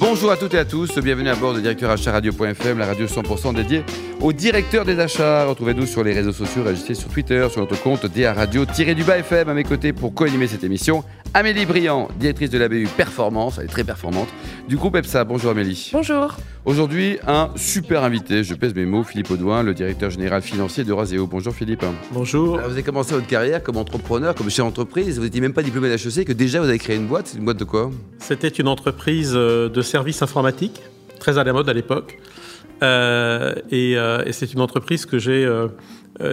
Bonjour à toutes et à tous, bienvenue à bord de directeur achat radio.fm, la radio 100% dédiée au directeur des achats. Retrouvez-nous sur les réseaux sociaux, réagissez sur Twitter, sur notre compte DA Radio-du-bas FM à mes côtés pour co-animer cette émission. Amélie Briand, directrice de la BU Performance, elle est très performante, du groupe EPSA. Bonjour Amélie. Bonjour. Aujourd'hui, un super invité, je pèse mes mots, Philippe Audouin, le directeur général financier de Raseo. Bonjour Philippe. Bonjour. vous avez commencé votre carrière comme entrepreneur, comme chef d'entreprise, vous n'étiez même pas diplômé d'HEC, que déjà vous avez créé une boîte. C'est une boîte de quoi? C'était une entreprise euh, de services informatiques, très à la mode à l'époque. Euh, euh, et, c'est une entreprise que j'ai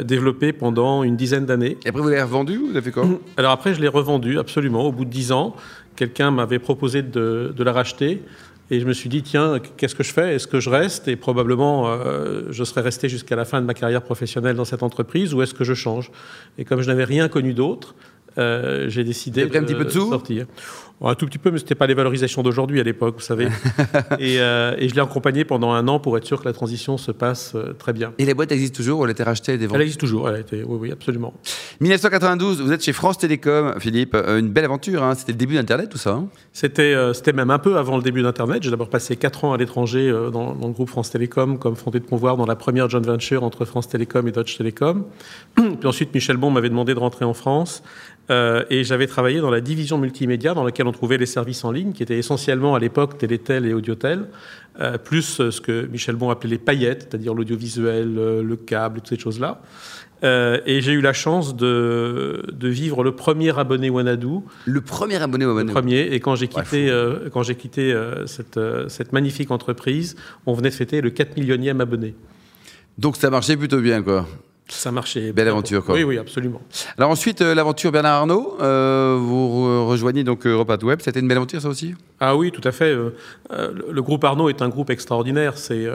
développée pendant une dizaine d'années. Et après, vous l'avez revendue ou vous avez fait quoi? Alors après, je l'ai revendue, absolument. Au bout de dix ans, quelqu'un m'avait proposé de, de, la racheter. Et je me suis dit, tiens, qu'est-ce que je fais? Est-ce que je reste? Et probablement, euh, je serais resté jusqu'à la fin de ma carrière professionnelle dans cette entreprise, ou est-ce que je change? Et comme je n'avais rien connu d'autre, euh, j'ai décidé de, un petit peu de sortir. un tout petit peu, mais ce n'était pas les valorisations d'aujourd'hui à l'époque, vous savez. Euh, et, je l'ai accompagné pendant un an pour être sûr que la transition se passe euh, très bien. Et la boîte existe toujours Elle a été rachetée et Elle existe toujours, elle a été, oui, oui, absolument. 1992, vous êtes chez France Télécom, Philippe. une belle aventure, hein. c'était le début d'Internet, tout ça hein C'était même un peu avant le début d'Internet. J'ai d'abord passé 4 ans à l'étranger dans, dans, le groupe France Télécom comme fondé de pouvoir dans la première joint venture entre France Télécom et Deutsche Télécom. Puis ensuite, Michel Bon m'avait demandé de rentrer en France. Euh, et j'avais travaillé dans la division multimédia dans laquelle on trouvait les services en ligne, qui étaient essentiellement à l'époque Télétel et Audiotel, euh, plus euh, ce que Michel Bon appelait les paillettes, c'est-à-dire l'audiovisuel, le câble, toutes ces choses-là. et j'ai eu la chance de, de, vivre le premier abonné Wanadu. Le premier abonné Wanadu. Le premier. Et quand j'ai quitté, quand j'ai quitté cette, cette magnifique entreprise, on venait de fêter le 4 millionième abonné. Donc ça marchait plutôt bien, quoi. Ça marchait. Belle aventure, quoi. Oui, oui, absolument. Alors ensuite, euh, l'aventure Bernard Arnault, euh, vous rejoignez donc Europe Web. C'était une belle aventure, ça aussi? Ah oui, tout à fait. Euh, le groupe Arnault est un groupe extraordinaire. C'est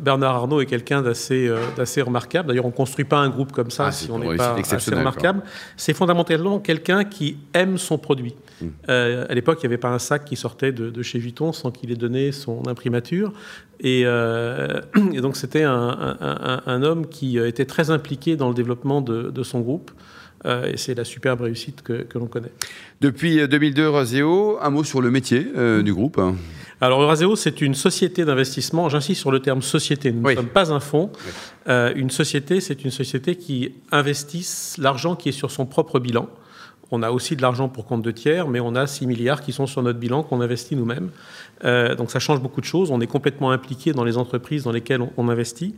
Bernard Arnault est quelqu'un d'assez remarquable. D'ailleurs, on ne construit pas un groupe comme ça ah, si on n'est pas assez remarquable. C'est fondamentalement quelqu'un qui aime son produit. Hmm. à l'époque, il n'y avait pas un sac qui sortait de, chez Vuitton sans qu'il ait donné son imprimature. Et, donc, c'était un, homme qui était très impliqué dans le développement de, son groupe. et c'est la superbe réussite que, l'on connaît. Depuis 2002, Raseo, un mot sur le métier du groupe alors, Euraseo, c'est une société d'investissement. J'insiste sur le terme société. Nous ne sommes pas un fonds. Euh, une société, c'est une société qui investit l'argent qui est sur son propre bilan. On a aussi de l'argent pour compte de tiers, mais on a 6 milliards qui sont sur notre bilan qu'on investit nous-mêmes. Euh, donc ça change beaucoup de choses. On est complètement impliqué dans les entreprises dans lesquelles on investit.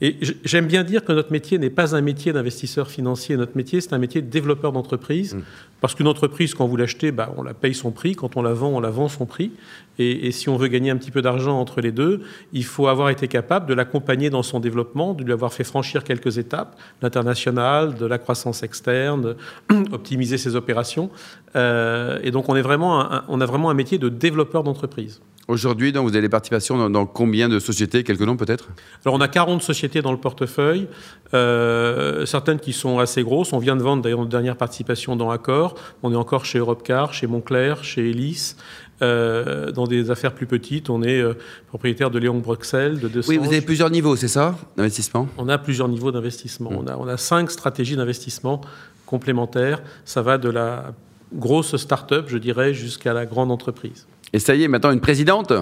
Et j'aime bien dire que notre métier n'est pas un métier d'investisseur financier. Notre métier, c'est un métier de développeur d'entreprise. Mmh. Parce qu'une entreprise, quand vous l'achetez, bah, on la paye son prix. Quand on la vend, on la vend son prix. Et, si on veut gagner un petit peu d'argent entre les deux, il faut avoir été capable de l'accompagner dans son développement, de lui avoir fait franchir quelques étapes, l'international, de la croissance externe, optimiser ses opérations. Euh, et donc, on, est vraiment on a vraiment un métier de développeur d'entreprise. Aujourd'hui, vous avez des participations dans, combien de sociétés? Quelques noms peut-être? Alors on a 40 sociétés dans le portefeuille, euh, certaines qui sont assez grosses. On vient de vendre d'ailleurs notre dernière participation dans Accor. On est encore chez Europcar, chez Montclair, chez Elis. Euh, dans des affaires plus petites, on est euh, propriétaire de Léon Bruxelles, de 200. Oui, vous avez plusieurs niveaux, c'est ça, d'investissement? On a plusieurs niveaux d'investissement. Mm. On, a, on a cinq stratégies d'investissement complémentaires. Ça va de la grosse start-up, je dirais, jusqu'à la grande entreprise. Et ça y est, maintenant une présidente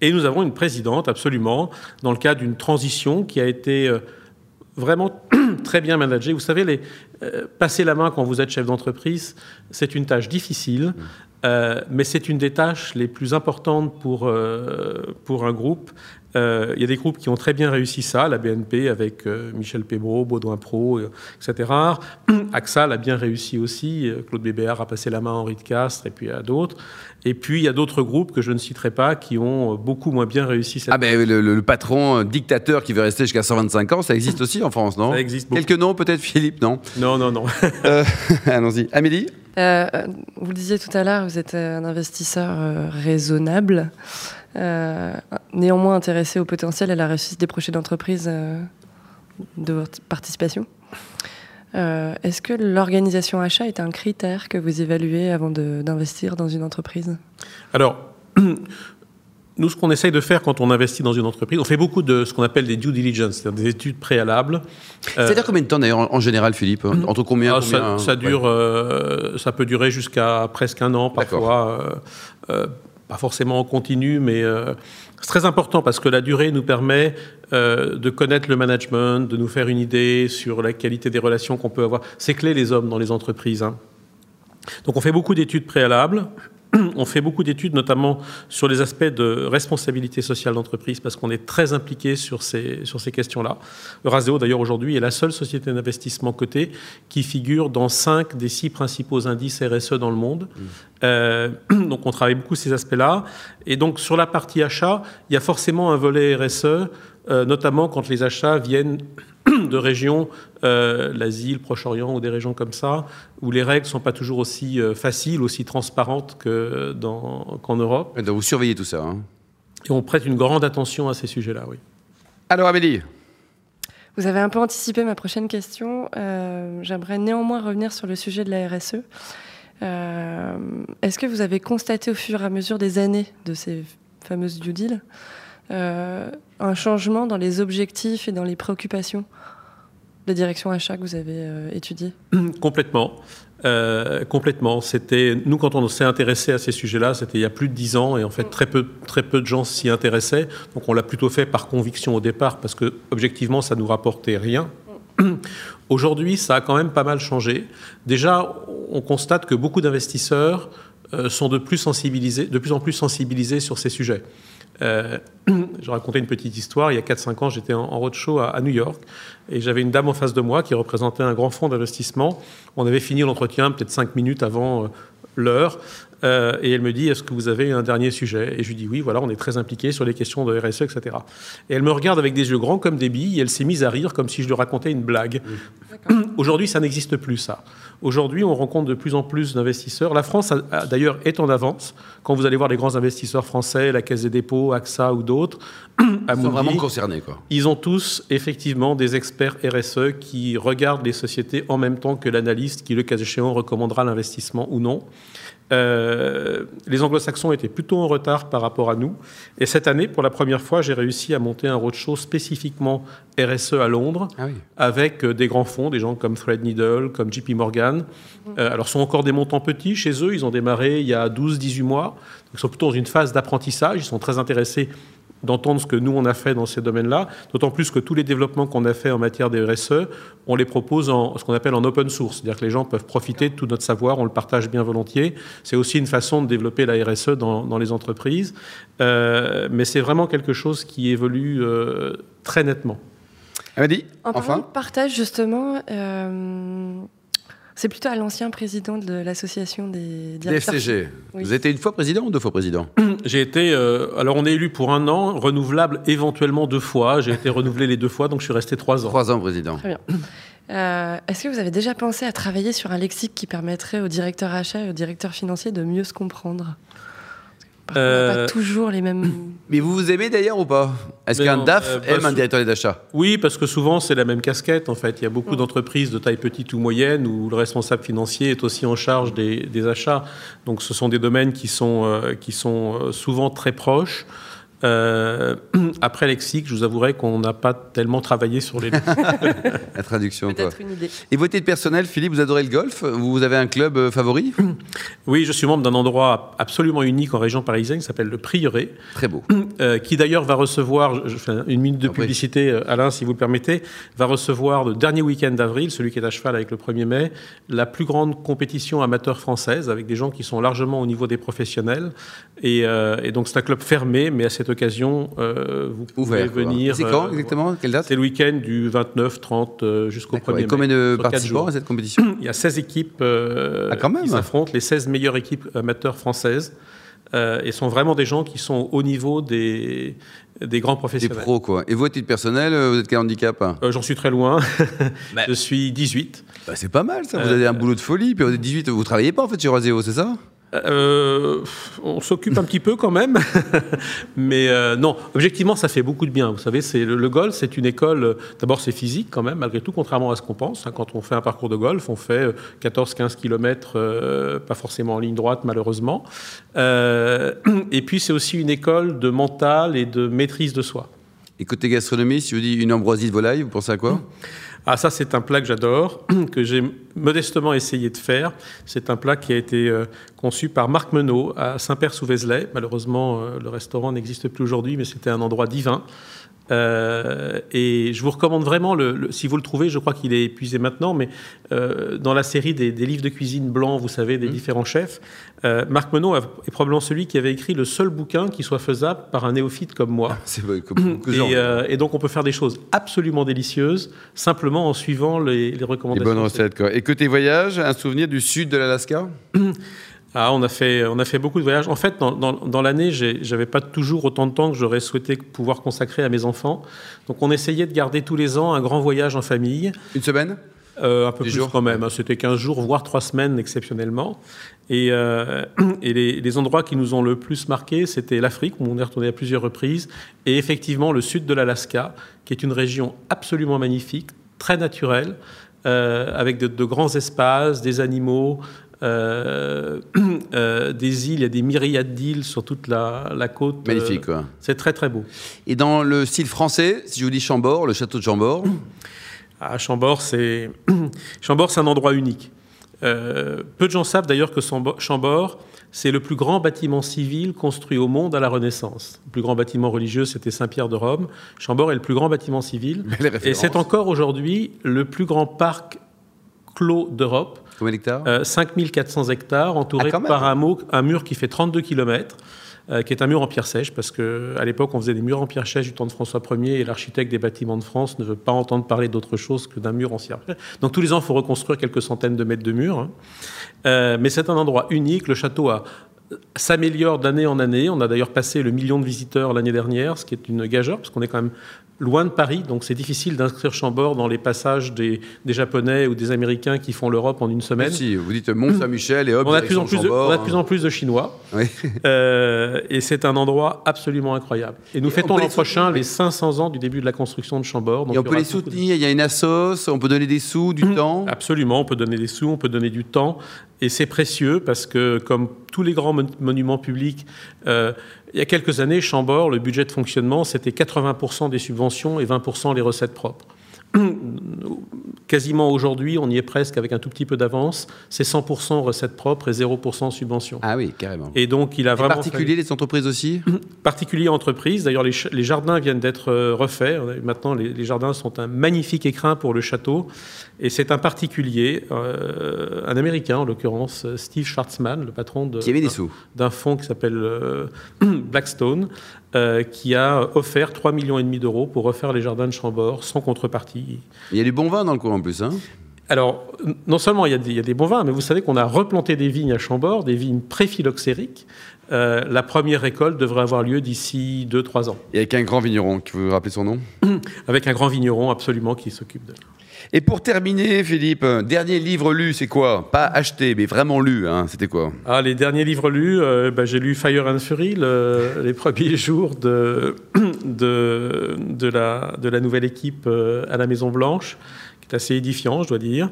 Et nous avons une présidente, absolument, dans le cadre d'une transition qui a été euh, vraiment très bien managée. Vous savez, les, euh, passer la main quand vous êtes chef d'entreprise, c'est une tâche difficile, euh, mais c'est une des tâches les plus importantes pour, pour un groupe. Il y a des groupes qui ont très bien réussi ça, la BNP avec Michel Pébro, Baudouin Pro, etc. AXA l'a bien réussi aussi, Claude Bébéard a passé la main à Henri de Castres et puis à d'autres. Et puis, il y a d'autres groupes que je ne citerai pas qui ont beaucoup moins bien réussi cette Ah, ben le, patron dictateur qui veut rester jusqu'à 125 ans, ça existe aussi en France, non? Ça existe beaucoup. Quelques noms, peut-être, Philippe, non? Non, non, non. Euh, allons-y. Amélie? Euh, Vous le disiez tout à l'heure, vous êtes un investisseur euh, raisonnable, néanmoins intéressé au potentiel et à la réussite des projets d'entreprise de votre participation. Euh, est-ce que l'organisation achat est un critère que vous évaluez avant d'investir dans une entreprise? Alors, nous, ce qu'on essaye de faire quand on investit dans une entreprise, on fait beaucoup de ce qu'on appelle des due diligence, c'est-à-dire des études préalables. C'est-à-dire combien de temps d'ailleurs en général, Philippe Entre combien, ah, combien ça, dure, ça peut durer jusqu'à presque un an parfois. pas forcément en continu, mais c'est très important parce que la durée nous permet euh, de connaître le management, de nous faire une idée sur la qualité des relations qu'on peut avoir. C'est clé les hommes dans les entreprises. Hein. Donc on fait beaucoup d'études préalables. On fait beaucoup d'études, notamment sur les aspects de responsabilité sociale d'entreprise, parce qu'on est très impliqué sur ces, sur ces questions-là. Euraseo, d'ailleurs, aujourd'hui, est la seule société d'investissement cotée qui figure dans cinq des six principaux indices RSE dans le monde. Mmh. Euh, donc, on travaille beaucoup ces aspects-là. Et donc, sur la partie achat, il y a forcément un volet RSE, euh, notamment quand les achats viennent de régions, euh, l'Asie, le Proche-Orient ou des régions comme ça, où les règles ne sont pas toujours aussi euh, faciles, aussi transparentes qu'en Europe. Et donc vous surveillez tout ça. Hein. Et on prête une grande attention à ces sujets-là, oui. Alors Amélie Vous avez un peu anticipé ma prochaine question. Euh, j'aimerais néanmoins revenir sur le sujet de la RSE. Est-ce que vous avez constaté au fur et à mesure des années de ces fameuses due deals un changement dans les objectifs et dans les préoccupations la direction achat que vous avez euh, étudiée Complètement. Euh, complètement. C'était nous quand on s'est intéressé à ces sujets-là, c'était il y a plus de dix ans et en fait très peu très peu de gens s'y intéressaient. Donc on l'a plutôt fait par conviction au départ parce que objectivement ça nous rapportait rien. Aujourd'hui, ça a quand même pas mal changé. Déjà, on constate que beaucoup d'investisseurs sont de plus sensibilisés, de plus en plus sensibilisés sur ces sujets. Euh, je racontais une petite histoire. Il y a 4-5 ans, j'étais en, roadshow à, New York et j'avais une dame en face de moi qui représentait un grand fonds d'investissement. On avait fini l'entretien peut-être 5 minutes avant euh, l'heure. Euh, et elle me dit, est-ce que vous avez un dernier sujet? Et je lui dis, oui, voilà, on est très impliqué sur les questions de RSE, etc. Et elle me regarde avec des yeux grands comme des billes, et elle s'est mise à rire comme si je lui racontais une blague. Aujourd'hui, ça n'existe plus, ça. Aujourd'hui, on rencontre de plus en plus d'investisseurs. La France, d'ailleurs, est en avance. Quand vous allez voir les grands investisseurs français, la Caisse des dépôts, AXA ou d'autres, ils sont vraiment concernés. Quoi. Ils ont tous, effectivement, des experts RSE qui regardent les sociétés en même temps que l'analyste qui, le cas échéant, recommandera l'investissement ou non. Euh, les anglo-saxons étaient plutôt en retard par rapport à nous. Et cette année, pour la première fois, j'ai réussi à monter un roadshow spécifiquement RSE à Londres, ah avec euh, des grands fonds, des gens comme Threadneedle, comme JP Morgan. Euh, alors, ce sont encore des montants petits chez eux. Ils ont démarré il y a 12-18 mois. ils sont plutôt dans une phase d'apprentissage. Ils sont très intéressés d'entendre ce que nous, on a fait dans ces domaines-là, d'autant plus que tous les développements qu'on a fait en matière de RSE, on les propose en ce qu'on appelle en open source, c'est-à-dire que les gens peuvent profiter de tout notre savoir, on le partage bien volontiers. C'est aussi une façon de développer la RSE dans, les entreprises, euh, mais c'est vraiment quelque chose qui évolue euh, très nettement. dit en enfin. partage, justement, euh, c'est plutôt à l'ancien président de l'association des directeurs. DFCG. Vous étiez une fois président ou deux fois président J'ai été. Euh, alors, on est élu pour un an, renouvelable éventuellement deux fois. J'ai été renouvelé les deux fois, donc je suis resté trois ans. Trois ans président. Très bien. Euh, est-ce que vous avez déjà pensé à travailler sur un lexique qui permettrait aux directeurs achats et aux directeurs financiers de mieux se comprendre? Euh, pas toujours les mêmes. Mais vous vous aimez d'ailleurs ou pas? Est-ce qu'un DAF euh, aime bah, un directeur d'achat Oui, parce que souvent c'est la même casquette en fait. Il y a beaucoup d'entreprises de taille petite ou moyenne où le responsable financier est aussi en charge des, achats. Donc ce sont des domaines qui sont, euh, qui sont souvent très proches. Euh, après lexique, je vous avouerai qu'on n'a pas tellement travaillé sur les La traduction, quoi. Une idée. Et votre titre personnel, Philippe, vous adorez le golf? Vous avez un club euh, favori? Oui, je suis membre d'un endroit absolument unique en région parisienne qui s'appelle le Prieuré. Très beau. Euh, qui d'ailleurs va recevoir, je fais une minute de publicité, Alain, si vous le permettez, va recevoir le dernier week-end d'avril, celui qui est à cheval avec le 1er mai, la plus grande compétition amateur française avec des gens qui sont largement au niveau des professionnels. Et, et donc c'est un club fermé, mais assez occasion, euh, vous pouvez venir. C'est quand euh, exactement? Quelle date? C'est le week-end du 29, 30 euh, jusqu'au 1er mai. Combien de participants à cette compétition Il y a 16 équipes ah, qui s'affrontent, les 16 meilleures équipes amateurs françaises. et sont vraiment des gens qui sont au niveau des, des grands professionnels. Des pros, quoi. Et vous, à titre personnel, vous êtes quel handicap? J'en suis très loin. Bah. Je suis 18. Bah, c'est pas mal, ça. Vous avez un boulot de folie. Puis vous êtes 18. Vous travaillez pas, en fait, chez Roseo, c'est ça? Euh, on s'occupe un petit peu quand même, mais euh, non, objectivement, ça fait beaucoup de bien. Vous savez, c'est le, golf, c'est une école. D'abord, c'est physique quand même, malgré tout, contrairement à ce qu'on pense. Hein. quand on fait un parcours de golf, on fait 14-15 km, pas forcément en ligne droite, malheureusement. et puis, c'est aussi une école de mental et de maîtrise de soi. Et côté gastronomie, si je vous dis une ambroisie de volaille, vous pensez à quoi? Ah ça c'est un plat que j'adore, que j'ai modestement essayé de faire. C'est un plat qui a été euh, conçu par Marc Menot à Saint-Père-sous-Vézelay. Malheureusement, euh, le restaurant n'existe plus aujourd'hui, mais c'était un endroit divin. Euh, et je vous recommande vraiment, le, si vous le trouvez, je crois qu'il est épuisé maintenant, mais euh, dans la série des, livres de cuisine blancs, vous savez, des mmh. différents chefs, euh, Marc Menot est probablement celui qui avait écrit le seul bouquin qui soit faisable par un néophyte comme moi. Ah, c'est vrai, comme, et, et, donc on peut faire des choses absolument délicieuses, simplement en suivant les, les recommandations. Les bonnes recettes, quoi. Et côté voyage, un souvenir du sud de l'Alaska? Ah, on a fait, on a fait beaucoup de voyages. En fait, dans, dans, l'année, j'avais pas toujours autant de temps que j'aurais souhaité pouvoir consacrer à mes enfants. Donc, on essayait de garder tous les ans un grand voyage en famille. Une semaine? Euh, un peu plus quand même. Hein. C'était 15 jours, voire 3 semaines exceptionnellement. Et, euh, et les, les, endroits qui nous ont le plus marqué, c'était l'Afrique, où on est retourné à plusieurs reprises, et effectivement le sud de l'Alaska, qui est une région absolument magnifique, très naturelle, euh, avec de, de, grands espaces, des animaux, euh, euh, des îles, il y a des myriades d'îles sur toute la, côte. Magnifique, quoi. C'est très très beau. Et dans le style français, si je vous dis Chambord, le château de Chambord ah, Chambord, c'est Chambord, c'est un endroit unique. Euh, peu de gens savent d'ailleurs que Chambord, c'est le plus grand bâtiment civil construit au monde à la Renaissance. Le plus grand bâtiment religieux, c'était Saint-Pierre de Rome. Chambord est le plus grand bâtiment civil. Et c'est encore aujourd'hui le plus grand parc clos d'Europe. Combien d'hectares? 5400 hectares, entouré ah, par un, un, mur qui fait 32 km. Euh, qui est un mur en pierre sèche, parce qu'à l'époque, on faisait des murs en pierre sèche du temps de François Ier, et l'architecte des bâtiments de France ne veut pas entendre parler d'autre chose que d'un mur en pierre sèche. Donc tous les ans, il faut reconstruire quelques centaines de mètres de murs. Hein. Euh, mais c'est un endroit unique. Le château a s'améliore d'année en année. On a d'ailleurs passé le million de visiteurs l'année dernière, ce qui est une gageure, parce qu'on est quand même loin de Paris, donc c'est difficile d'inscrire Chambord dans les passages des, Japonais ou des Américains qui font l'Europe en une semaine. si, vous dites Mont-Saint-Michel et hop, on a, de plus en plus de, on a de plus en plus de Chinois. Euh, et c'est un endroit absolument incroyable. Et nous fêtons l'an prochain les 500 ans du début de la construction de Chambord. Donc et on peut les soutenir, il y a une assos, on peut donner des sous, du temps Absolument, on peut donner des sous, on peut donner du temps. Et c'est précieux parce que, comme tous les grands monuments publics, euh, il y a quelques années, Chambord, le budget de fonctionnement, c'était 80% des subventions et 20% les recettes propres. Quasiment aujourd'hui, on y est presque avec un tout petit peu d'avance. C'est 100% recettes propres et 0% subventions. Ah oui, carrément. Et donc, il a vraiment. Particulier les entreprises aussi? Particulier entreprises. D'ailleurs, les, jardins viennent d'être euh, refaits. Maintenant, les, jardins sont un magnifique écrin pour le château. Et c'est un particulier, euh, un Américain en l'occurrence, Steve Schwartzman, le patron d'un fonds qui s'appelle euh, Blackstone, euh, qui a offert 3,5 millions et demi d'euros pour refaire les jardins de Chambord sans contrepartie. Il y a du bon vin dans le coin en plus, hein alors, non seulement il y, a des, il y, a des, bons vins, mais vous savez qu'on a replanté des vignes à Chambord, des vignes pré-phylloxériques. Euh, la première récolte devrait avoir lieu d'ici 2-3 ans. Et avec un grand vigneron, qui vous rappeler son nom? Avec un grand vigneron, absolument, qui s'occupe de... Et pour terminer, Philippe, dernier livre lu, c'est quoi? Pas acheté, mais vraiment lu, hein, c'était quoi? Ah, Les derniers livres lus, euh, bah, j'ai lu Fire and Fury, les premiers jours de, de, de, la, de la nouvelle équipe euh, à la Maison-Blanche, qui est assez édifiant, je dois dire.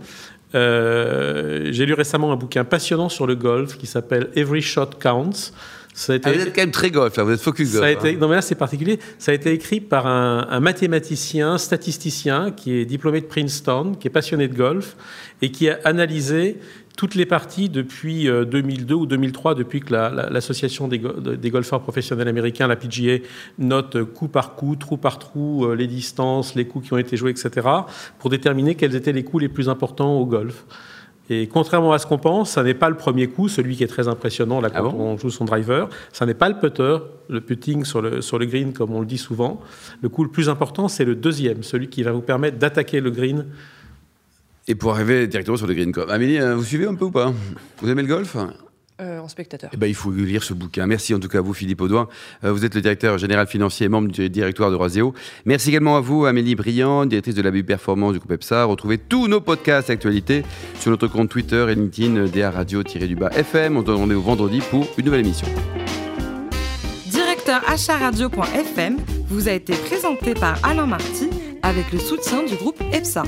Euh, j'ai lu récemment un bouquin passionnant sur le golf qui s'appelle Every Shot Counts. Ça a été... Ah, vous êtes quand même très golf, vous êtes focus golf. Ça a été... Hein. Non, mais là, c'est particulier. Ça a été écrit par un, un, mathématicien, statisticien, qui est diplômé de Princeton, qui est passionné de golf, et qui a analysé toutes les parties depuis 2002 euh, ou 2003, depuis que l'association des, des, golfeurs professionnels américains, la PGA, note coup par coup, trou par trou, euh, les distances, les coups qui ont été joués, etc., pour déterminer quels étaient les coups les plus importants au golf. Et contrairement à ce qu'on pense, ça n'est pas le premier coup, celui qui est très impressionnant là, ah quand on joue son driver. Ça n'est pas le putter, le putting sur le, sur le green, comme on le dit souvent. Le coup le plus important, c'est le deuxième, celui qui va vous permettre d'attaquer le green. Et pour arriver directement sur le green. Amélie, euh, vous suivez un peu ou pas? Vous aimez le golf? En spectateur. Eh ben, il faut lire ce bouquin. Merci en tout cas à vous, Philippe Audouin. vous êtes le directeur général financier et membre du directoire de Roseo. Merci également à vous, Amélie Briand, directrice de la Performance du groupe EPSA. Retrouvez tous nos podcasts actualités sur notre compte Twitter et LinkedIn DA Radio-du-bas FM. On se donne rendez-vous vendredi pour une nouvelle émission. Directeur acharadio.fm vous a été présenté par Alain Marty avec le soutien du groupe EPSA.